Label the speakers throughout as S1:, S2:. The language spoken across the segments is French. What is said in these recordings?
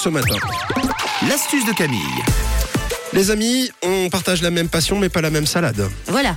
S1: ce matin.
S2: L'astuce de Camille.
S1: Les amis, on partage la même passion mais pas la même salade.
S3: Voilà.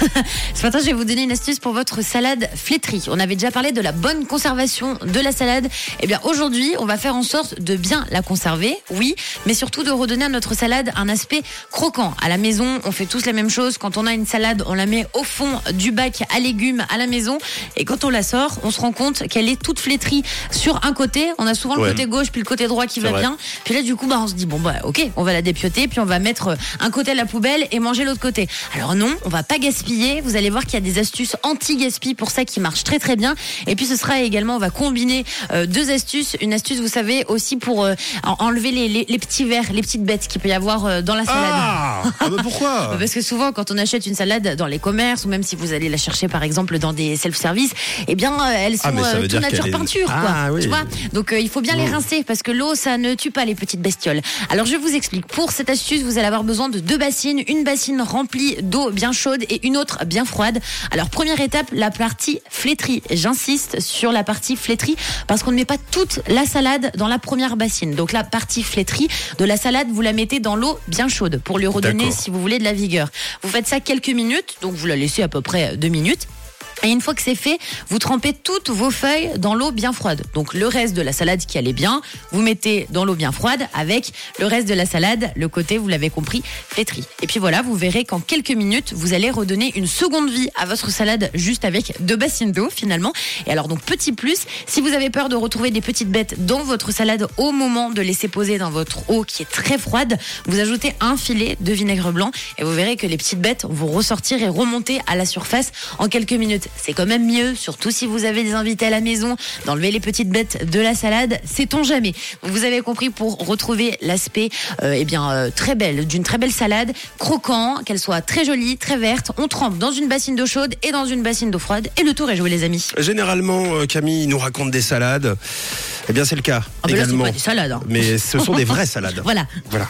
S3: Ce matin, je vais vous donner une astuce pour votre salade flétrie. On avait déjà parlé de la bonne conservation de la salade. Eh bien, aujourd'hui, on va faire en sorte de bien la conserver, oui, mais surtout de redonner à notre salade un aspect croquant. À la maison, on fait tous la même chose. Quand on a une salade, on la met au fond du bac à légumes à la maison. Et quand on la sort, on se rend compte qu'elle est toute flétrie sur un côté. On a souvent
S1: Ouais.
S3: le côté gauche puis le côté droit qui va
S1: vrai.
S3: bien. Puis là, du coup, bah, on se dit, bon, bah, ok, on va la dépioter, puis on va mettre un côté à la poubelle et manger l'autre côté. Alors non, on va pas gaspiller. Vous allez voir qu'il y a des astuces anti-gaspi pour ça qui marchent très très bien. Et puis ce sera également, on va combiner euh, deux astuces. Une astuce, vous savez, aussi pour euh, en- enlever les, les- les petits vers, les petites bêtes qu'il peut y avoir euh, dans la salade.
S1: Ah, ah bah pourquoi
S3: Parce que souvent, quand on achète une salade dans les commerces, ou même si vous allez la chercher par exemple dans des self-service, eh bien, elles sont
S1: Ah, veut
S3: euh, tout nature
S1: est-
S3: peinture, quoi.
S1: Ah, oui.
S3: Tu vois Donc, il faut bien les
S1: Mm.
S3: rincer parce que l'eau, ça ne tue pas les petites bestioles. Alors, je vous explique. Pour cette astuce, vous allez avoir besoin de deux bassines, une bassine remplie d'eau bien chaude et une autre bien froide. Alors, première étape, la partie flétrie. J'insiste sur la partie flétrie parce qu'on ne met pas toute la salade dans la première bassine. Donc, la partie flétrie de la salade, vous la mettez dans l'eau bien chaude pour lui redonner, si vous voulez, de la vigueur. Vous faites ça quelques minutes, donc vous la laissez à peu près deux minutes. Et une fois que c'est fait, vous trempez toutes vos feuilles dans l'eau bien froide. Donc le reste de la salade qui allait bien, vous mettez dans l'eau bien froide avec le reste de la salade, le côté, vous l'avez compris, flétri. Et puis voilà, vous verrez qu'en quelques minutes, vous allez redonner une seconde vie à votre salade juste avec deux bassines d'eau finalement. Et alors donc petit plus, si vous avez peur de retrouver des petites bêtes dans votre salade au moment de laisser poser dans votre eau qui est très froide, vous ajoutez un filet de vinaigre blanc et vous verrez que les petites bêtes vont ressortir et remonter à la surface en quelques minutes. C'est quand même mieux, surtout si vous avez des invités à la maison, d'enlever les petites bêtes de la salade, sait-on jamais. Vous avez compris pour retrouver l'aspect euh, eh bien euh, très belle d'une très belle salade, croquant, qu'elle soit très jolie, très verte. On trempe dans une bassine d'eau chaude et dans une bassine d'eau froide et le tour est joué les amis.
S1: Généralement, euh, Camille nous raconte des salades. Eh bien, c'est le cas
S3: Ah ben là
S1: également.
S3: pas des salades. hein.
S1: Mais ce sont des vraies salades.
S3: Voilà.
S1: Voilà.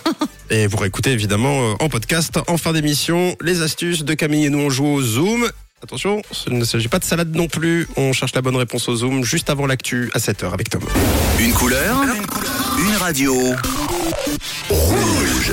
S1: Et vous réécoutez évidemment en podcast, en fin d'émission, les astuces de Camille et nous on joue au Zoom. Attention, ce ne s'agit pas de salade non plus. On cherche la bonne réponse au Zoom juste avant l'actu à 7h avec Tom.
S2: Une couleur, une radio. Rouge.